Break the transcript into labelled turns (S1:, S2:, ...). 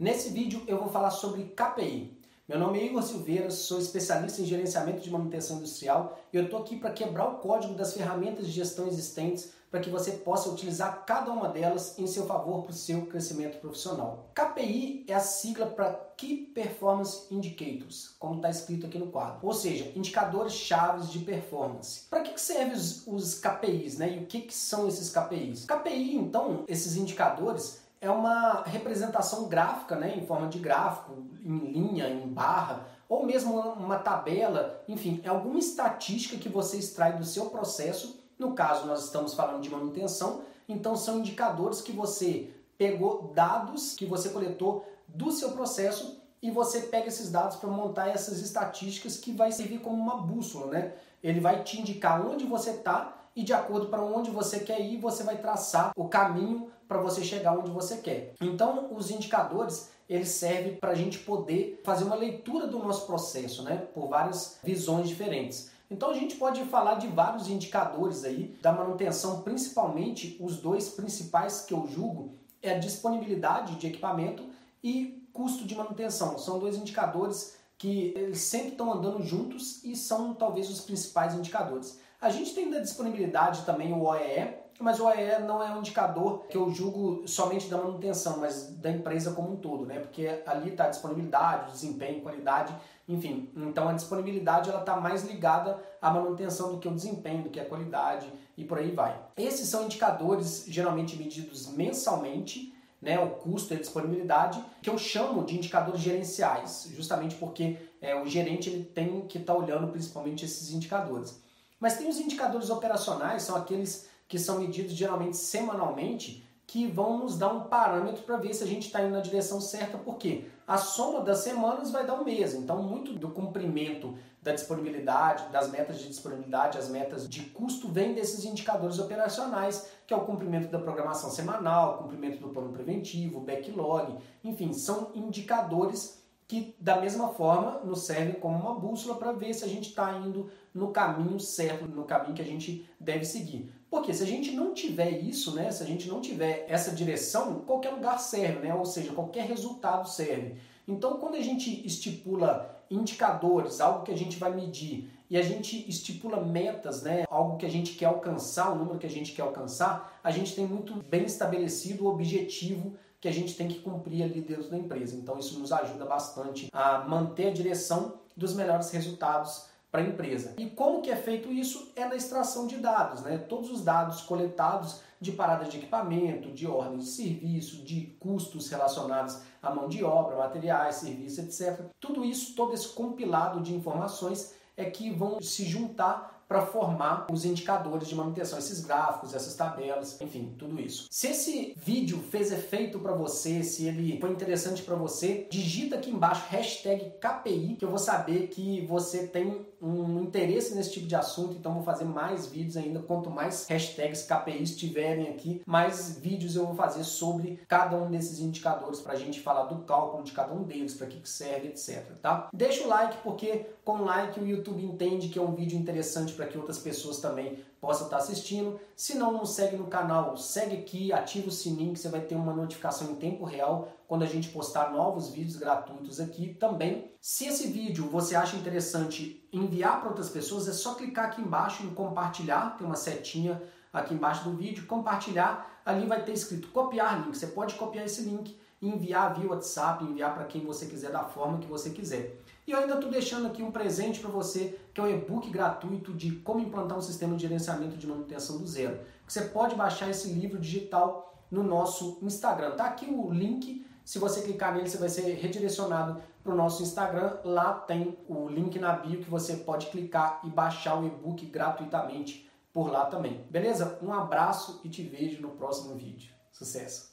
S1: Nesse vídeo eu vou falar sobre KPI. Meu nome é Igor Silveira, sou especialista em gerenciamento de manutenção industrial e eu estou aqui para quebrar o código das ferramentas de gestão existentes para que você possa utilizar cada uma delas em seu favor para o seu crescimento profissional. KPI é a sigla para Key Performance Indicators, como está escrito aqui no quadro, ou seja, indicadores chaves de performance. Para que, que servem os, os KPIs né? e o que, que são esses KPIs? KPI, então, esses indicadores, é uma representação gráfica, né, em forma de gráfico, em linha, em barra, ou mesmo uma tabela, enfim, é alguma estatística que você extrai do seu processo. No caso, nós estamos falando de manutenção, então são indicadores que você pegou dados que você coletou do seu processo e você pega esses dados para montar essas estatísticas que vai servir como uma bússola, né? Ele vai te indicar onde você está e de acordo para onde você quer ir, você vai traçar o caminho para você chegar onde você quer. Então, os indicadores eles servem para a gente poder fazer uma leitura do nosso processo, né, por várias visões diferentes. Então a gente pode falar de vários indicadores aí da manutenção, principalmente os dois principais que eu julgo é a disponibilidade de equipamento e custo de manutenção. São dois indicadores que eles sempre estão andando juntos e são talvez os principais indicadores. A gente tem da disponibilidade também o OEE, mas o OEE não é um indicador que eu julgo somente da manutenção, mas da empresa como um todo, né? Porque ali está a disponibilidade, desempenho, qualidade, enfim. Então a disponibilidade ela está mais ligada à manutenção do que o desempenho, do que a qualidade e por aí vai. Esses são indicadores geralmente medidos mensalmente né, o custo e a disponibilidade, que eu chamo de indicadores gerenciais, justamente porque é, o gerente ele tem que estar tá olhando principalmente esses indicadores. Mas tem os indicadores operacionais, são aqueles que são medidos geralmente semanalmente, que vão nos dar um parâmetro para ver se a gente está indo na direção certa, porque a soma das semanas vai dar um mês. Então, muito do cumprimento da disponibilidade, das metas de disponibilidade, as metas de custo, vem desses indicadores operacionais, que é o cumprimento da programação semanal, cumprimento do plano preventivo, backlog, enfim, são indicadores que da mesma forma nos servem como uma bússola para ver se a gente está indo no caminho certo, no caminho que a gente deve seguir. Porque se a gente não tiver isso, né, se a gente não tiver essa direção, qualquer lugar serve, né, ou seja, qualquer resultado serve. Então, quando a gente estipula indicadores, algo que a gente vai medir, e a gente estipula metas, né, algo que a gente quer alcançar, o número que a gente quer alcançar, a gente tem muito bem estabelecido o objetivo que a gente tem que cumprir ali dentro da empresa. Então isso nos ajuda bastante a manter a direção dos melhores resultados para a empresa. E como que é feito isso? É na extração de dados, né? Todos os dados coletados de parada de equipamento, de ordens de serviço, de custos relacionados à mão de obra, materiais, serviços, etc. Tudo isso, todo esse compilado de informações é que vão se juntar para formar os indicadores de manutenção, esses gráficos, essas tabelas, enfim, tudo isso. Se esse vídeo fez efeito para você, se ele foi interessante para você, digita aqui embaixo hashtag KPI, que eu vou saber que você tem um interesse nesse tipo de assunto, então vou fazer mais vídeos ainda. Quanto mais hashtags KPIs tiverem aqui, mais vídeos eu vou fazer sobre cada um desses indicadores para a gente falar do cálculo de cada um deles, para que serve, etc. Tá? Deixa o like, porque com like o YouTube entende que é um vídeo interessante para que outras pessoas também possam estar assistindo. Se não, não segue no canal, segue aqui, ativa o sininho que você vai ter uma notificação em tempo real quando a gente postar novos vídeos gratuitos aqui também. Se esse vídeo você acha interessante enviar para outras pessoas, é só clicar aqui embaixo em compartilhar, tem uma setinha aqui embaixo do vídeo, compartilhar, ali vai ter escrito copiar link. Você pode copiar esse link enviar via WhatsApp, enviar para quem você quiser, da forma que você quiser. E eu ainda estou deixando aqui um presente para você, que é o um e-book gratuito de como implantar um sistema de gerenciamento de manutenção do zero. Você pode baixar esse livro digital no nosso Instagram. Tá aqui o link. Se você clicar nele, você vai ser redirecionado para o nosso Instagram. Lá tem o link na bio que você pode clicar e baixar o e-book gratuitamente por lá também. Beleza? Um abraço e te vejo no próximo vídeo. Sucesso!